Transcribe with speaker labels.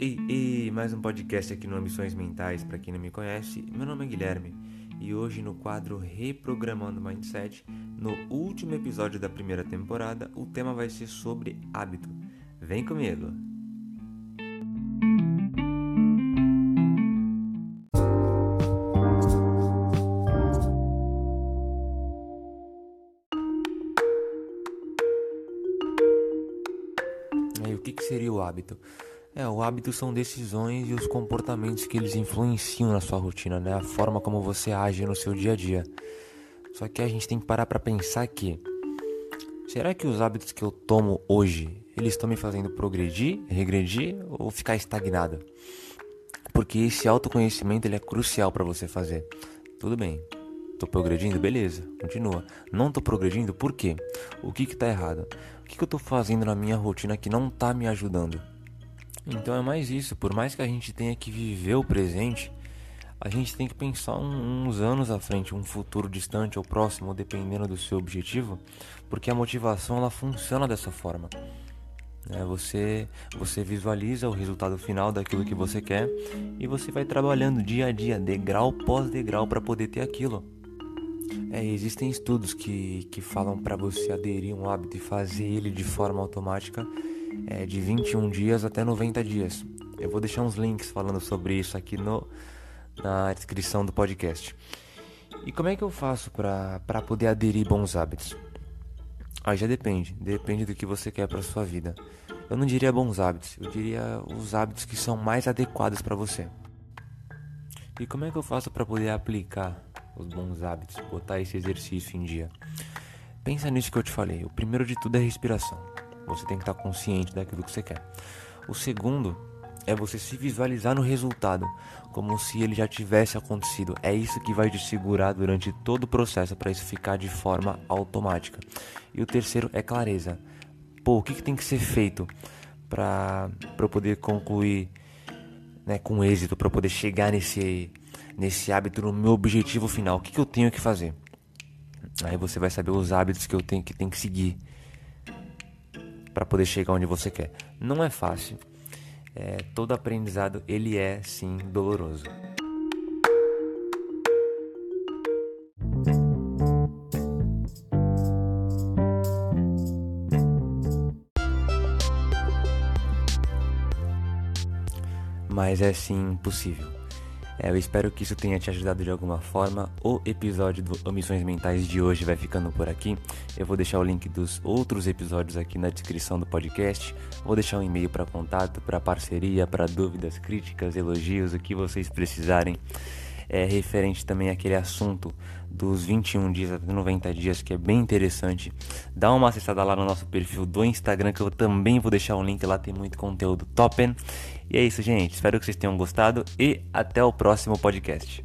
Speaker 1: Ei, ei, mais um podcast aqui no Ambições Mentais. Para quem não me conhece, meu nome é Guilherme e hoje no quadro Reprogramando Mindset, no último episódio da primeira temporada, o tema vai ser sobre hábito. Vem comigo! E o que, que seria o hábito? É, o hábito são decisões e os comportamentos que eles influenciam na sua rotina, né? A forma como você age no seu dia a dia. Só que a gente tem que parar para pensar que será que os hábitos que eu tomo hoje, eles estão me fazendo progredir, regredir ou ficar estagnado? Porque esse autoconhecimento ele é crucial para você fazer. Tudo bem. Tô progredindo? Beleza, continua. Não tô progredindo? Por quê? O que que tá errado? O que que eu tô fazendo na minha rotina que não tá me ajudando? Então é mais isso, por mais que a gente tenha que viver o presente, a gente tem que pensar uns anos à frente, um futuro distante ou próximo, dependendo do seu objetivo, porque a motivação ela funciona dessa forma. É, você, você visualiza o resultado final daquilo que você quer e você vai trabalhando dia a dia, degrau pós degrau, para poder ter aquilo. É, existem estudos que, que falam para você aderir um hábito e fazer ele de forma automática é, de 21 dias até 90 dias. Eu vou deixar uns links falando sobre isso aqui no, na descrição do podcast. E como é que eu faço para poder aderir bons hábitos? Aí já depende, depende do que você quer para sua vida. Eu não diria bons hábitos, eu diria os hábitos que são mais adequados para você. E como é que eu faço para poder aplicar os bons hábitos, botar esse exercício em dia? Pensa nisso que eu te falei. O primeiro de tudo é respiração. Você tem que estar consciente daquilo que você quer. O segundo é você se visualizar no resultado, como se ele já tivesse acontecido. É isso que vai te segurar durante todo o processo para isso ficar de forma automática. E o terceiro é clareza. Pô, o que, que tem que ser feito para eu poder concluir né, com êxito, para poder chegar nesse, nesse hábito, no meu objetivo final? O que, que eu tenho que fazer? Aí você vai saber os hábitos que eu tenho que, tenho que seguir para poder chegar onde você quer. Não é fácil. É, todo aprendizado ele é sim doloroso. Mas é sim possível. É, eu espero que isso tenha te ajudado de alguma forma. O episódio do Omissões Mentais de hoje vai ficando por aqui. Eu vou deixar o link dos outros episódios aqui na descrição do podcast. Vou deixar um e-mail para contato, para parceria, para dúvidas, críticas, elogios, o que vocês precisarem. É referente também àquele assunto dos 21 dias até 90 dias, que é bem interessante. Dá uma acessada lá no nosso perfil do Instagram, que eu também vou deixar um link lá, tem muito conteúdo top. E é isso, gente. Espero que vocês tenham gostado e até o próximo podcast.